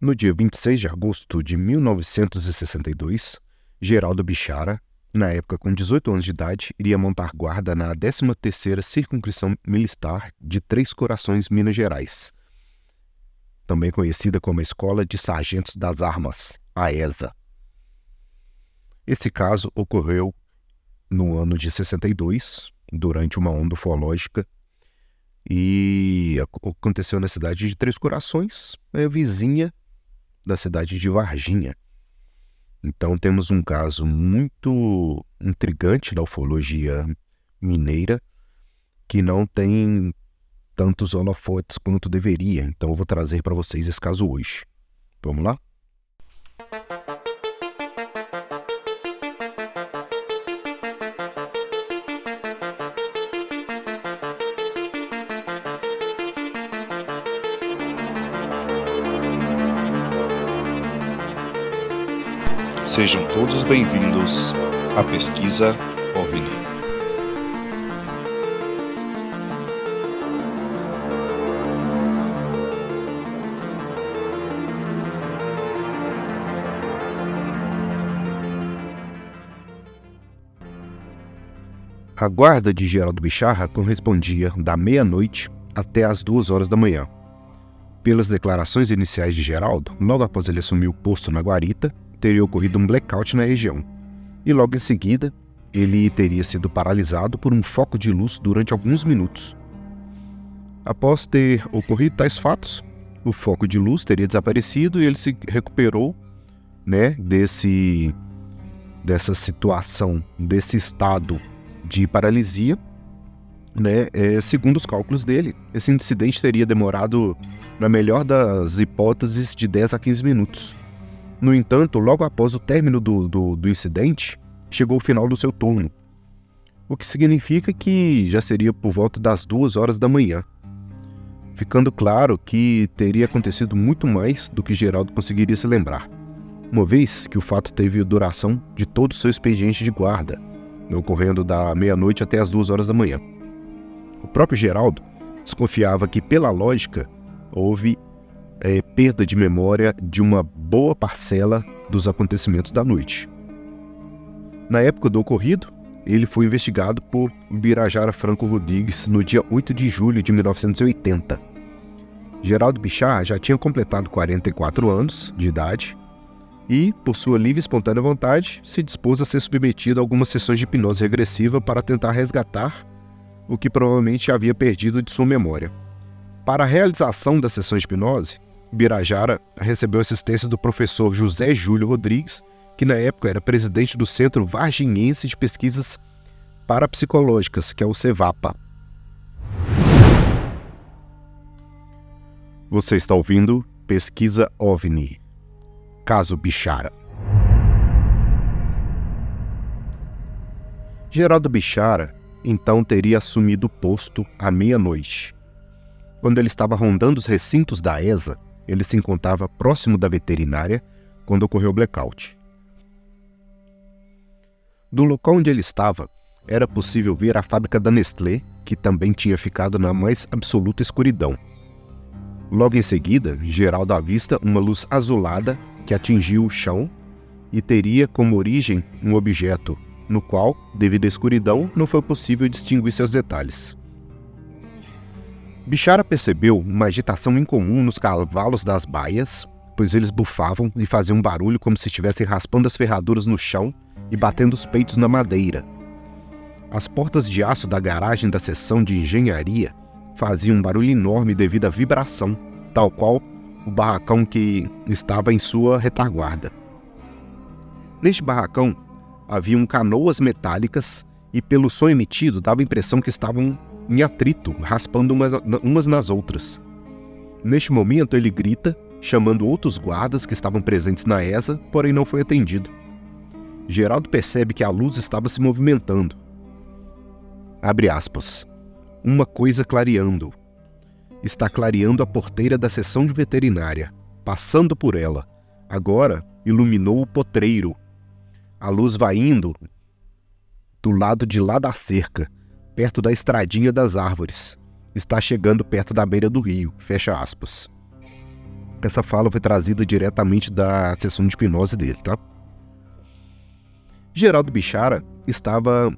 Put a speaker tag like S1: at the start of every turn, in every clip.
S1: No dia 26 de agosto de 1962, Geraldo Bichara, na época com 18 anos de idade, iria montar guarda na 13ª Circunscrição Militar de Três Corações, Minas Gerais, também conhecida como Escola de Sargentos das Armas, a ESA. Esse caso ocorreu no ano de 62, durante uma onda ufológica, e aconteceu na cidade de Três Corações, é vizinha da cidade de Varginha. Então temos um caso muito intrigante da ufologia mineira que não tem tantos holofotes quanto deveria. Então eu vou trazer para vocês esse caso hoje. Vamos lá?
S2: Sejam todos bem-vindos à pesquisa OVNI.
S1: A guarda de Geraldo Bicharra correspondia da meia-noite até as duas horas da manhã. Pelas declarações iniciais de Geraldo, logo após ele assumir o posto na guarita, teria ocorrido um blackout na região. E logo em seguida, ele teria sido paralisado por um foco de luz durante alguns minutos. Após ter ocorrido tais fatos, o foco de luz teria desaparecido e ele se recuperou, né, desse dessa situação, desse estado de paralisia, né, é, segundo os cálculos dele. Esse incidente teria demorado, na melhor das hipóteses, de 10 a 15 minutos. No entanto, logo após o término do, do, do incidente, chegou o final do seu turno, o que significa que já seria por volta das duas horas da manhã, ficando claro que teria acontecido muito mais do que Geraldo conseguiria se lembrar, uma vez que o fato teve duração de todo o seu expediente de guarda, ocorrendo da meia-noite até as duas horas da manhã. O próprio Geraldo desconfiava que, pela lógica, houve é, perda de memória de uma boa parcela dos acontecimentos da noite. Na época do ocorrido, ele foi investigado por Birajara Franco Rodrigues no dia 8 de julho de 1980. Geraldo Bichar já tinha completado 44 anos de idade e, por sua livre e espontânea vontade, se dispôs a ser submetido a algumas sessões de hipnose regressiva para tentar resgatar o que provavelmente havia perdido de sua memória. Para a realização das sessões de hipnose, Birajara recebeu assistência do professor José Júlio Rodrigues, que na época era presidente do Centro Varginhense de Pesquisas Parapsicológicas, que é o CEVAPA. Você está ouvindo Pesquisa OVNI. Caso Bichara. Geraldo Bichara então teria assumido o posto à meia-noite. Quando ele estava rondando os recintos da ESA, ele se encontrava próximo da veterinária quando ocorreu o blackout. Do local onde ele estava, era possível ver a fábrica da Nestlé, que também tinha ficado na mais absoluta escuridão. Logo em seguida, Geraldo avista uma luz azulada que atingiu o chão e teria como origem um objeto no qual, devido à escuridão, não foi possível distinguir seus detalhes. Bichara percebeu uma agitação incomum nos cavalos das baias, pois eles bufavam e faziam um barulho como se estivessem raspando as ferraduras no chão e batendo os peitos na madeira. As portas de aço da garagem da seção de engenharia faziam um barulho enorme devido à vibração, tal qual o barracão que estava em sua retaguarda. Neste barracão haviam canoas metálicas e, pelo som emitido, dava a impressão que estavam em atrito, raspando umas, umas nas outras. Neste momento, ele grita, chamando outros guardas que estavam presentes na ESA, porém não foi atendido. Geraldo percebe que a luz estava se movimentando. Abre aspas. Uma coisa clareando. Está clareando a porteira da seção de veterinária, passando por ela. Agora iluminou o potreiro. A luz vai indo do lado de lá da cerca, perto da estradinha das árvores. Está chegando perto da beira do rio. Fecha aspas. Essa fala foi trazida diretamente da sessão de hipnose dele, tá? Geraldo Bichara estava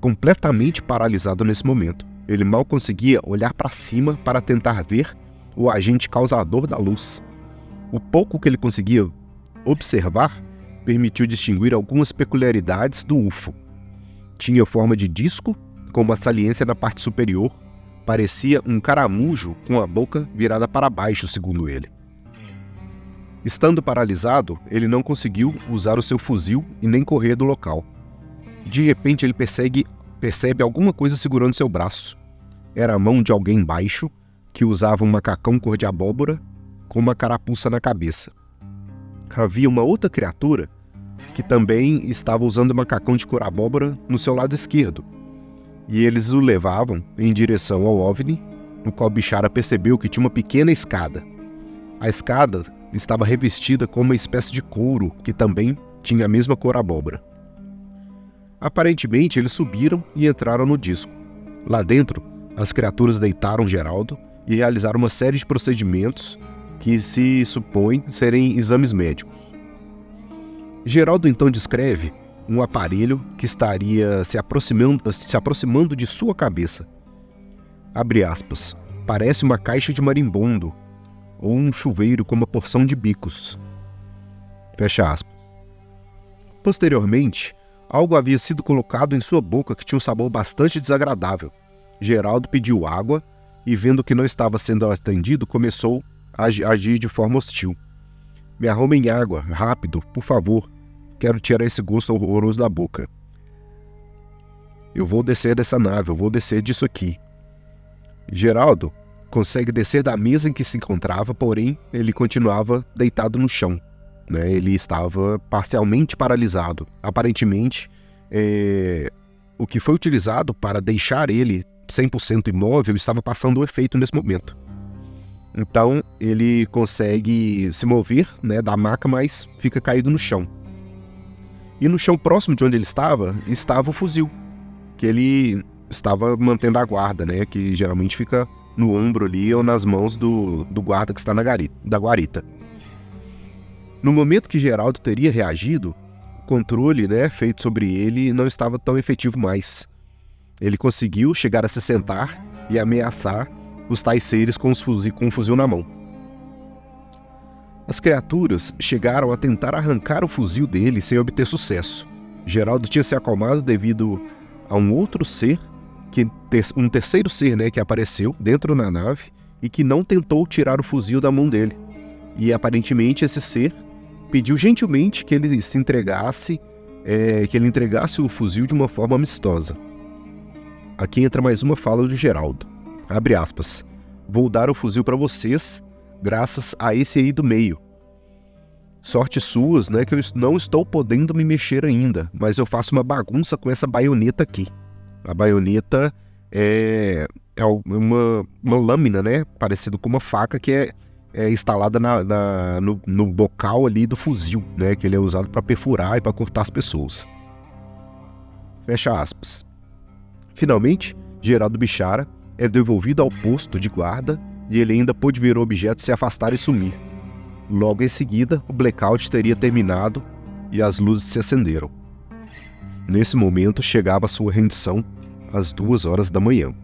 S1: completamente paralisado nesse momento. Ele mal conseguia olhar para cima para tentar ver o agente causador da luz. O pouco que ele conseguia observar permitiu distinguir algumas peculiaridades do UFO. Tinha forma de disco, com uma saliência na parte superior, parecia um caramujo com a boca virada para baixo, segundo ele. Estando paralisado, ele não conseguiu usar o seu fuzil e nem correr do local. De repente, ele persegue, percebe alguma coisa segurando seu braço. Era a mão de alguém baixo que usava um macacão cor de abóbora com uma carapuça na cabeça. Havia uma outra criatura que também estava usando macacão de cor abóbora no seu lado esquerdo, e eles o levavam em direção ao OVNI, no qual Bichara percebeu que tinha uma pequena escada. A escada estava revestida com uma espécie de couro que também tinha a mesma cor abóbora. Aparentemente, eles subiram e entraram no disco. Lá dentro, as criaturas deitaram Geraldo e realizaram uma série de procedimentos que se supõe serem exames médicos. Geraldo então descreve um aparelho que estaria se aproximando, se aproximando de sua cabeça. Abre aspas. Parece uma caixa de marimbondo ou um chuveiro com uma porção de bicos. Fecha aspas. Posteriormente, algo havia sido colocado em sua boca que tinha um sabor bastante desagradável. Geraldo pediu água e, vendo que não estava sendo atendido, começou a agir de forma hostil. Me arrumem água, rápido, por favor. Quero tirar esse gosto horroroso da boca. Eu vou descer dessa nave, eu vou descer disso aqui. Geraldo consegue descer da mesa em que se encontrava, porém ele continuava deitado no chão. Né? Ele estava parcialmente paralisado. Aparentemente, é... o que foi utilizado para deixar ele 100% imóvel estava passando o efeito nesse momento. Então ele consegue se mover né, da maca, mas fica caído no chão. E no chão próximo de onde ele estava, estava o fuzil, que ele estava mantendo a guarda, né? Que geralmente fica no ombro ali ou nas mãos do, do guarda que está na garita, da guarita. No momento que Geraldo teria reagido, o controle né, feito sobre ele não estava tão efetivo mais. Ele conseguiu chegar a se sentar e ameaçar os tais seres com, fuzil, com um fuzil na mão. As criaturas chegaram a tentar arrancar o fuzil dele sem obter sucesso. Geraldo tinha se acalmado devido a um outro ser que um terceiro ser, né, que apareceu dentro da nave e que não tentou tirar o fuzil da mão dele. E aparentemente esse ser pediu gentilmente que ele se entregasse, é, que ele entregasse o fuzil de uma forma amistosa. Aqui entra mais uma fala do Geraldo. Abre aspas. Vou dar o fuzil para vocês, graças a esse aí do meio. Sorte suas, né, que eu não estou podendo me mexer ainda, mas eu faço uma bagunça com essa baioneta aqui. A baioneta é, é uma, uma lâmina, né? Parecido com uma faca que é, é instalada na, na, no, no bocal ali do fuzil, né? Que ele é usado para perfurar e para cortar as pessoas. Fecha aspas. Finalmente, Geraldo Bichara é devolvido ao posto de guarda e ele ainda pôde ver o objeto se afastar e sumir. Logo em seguida, o blackout teria terminado e as luzes se acenderam. Nesse momento chegava sua rendição às duas horas da manhã.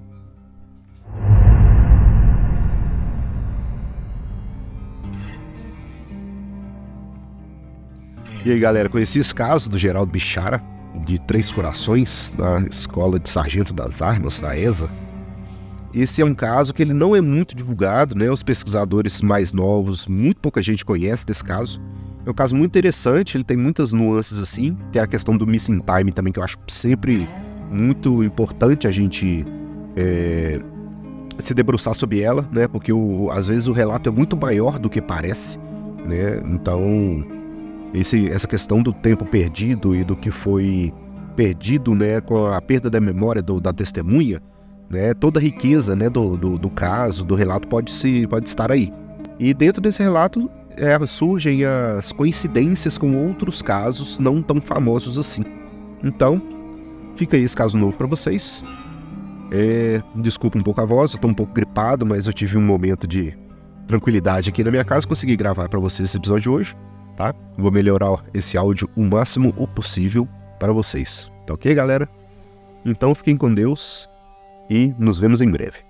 S1: E aí, galera, conheci esse caso do Geraldo Bichara, de Três Corações, da Escola de Sargento das Armas, da ESA. Esse é um caso que ele não é muito divulgado, né? Os pesquisadores mais novos, muito pouca gente conhece desse caso. É um caso muito interessante, ele tem muitas nuances assim. Tem a questão do missing time também, que eu acho sempre muito importante a gente é, se debruçar sobre ela, né? Porque o, às vezes o relato é muito maior do que parece, né? Então, esse, essa questão do tempo perdido e do que foi perdido, né, com a perda da memória do, da testemunha, né, toda a riqueza, né, do, do, do caso, do relato pode se pode estar aí. E dentro desse relato é, surgem as coincidências com outros casos não tão famosos assim. Então, fica aí esse caso novo para vocês. É, desculpa um pouco a voz, eu tô um pouco gripado, mas eu tive um momento de, tranquilidade aqui na minha casa, consegui gravar para vocês esse episódio hoje, tá? Vou melhorar esse áudio o máximo possível para vocês. Tá ok, galera? Então fiquem com Deus e nos vemos em breve.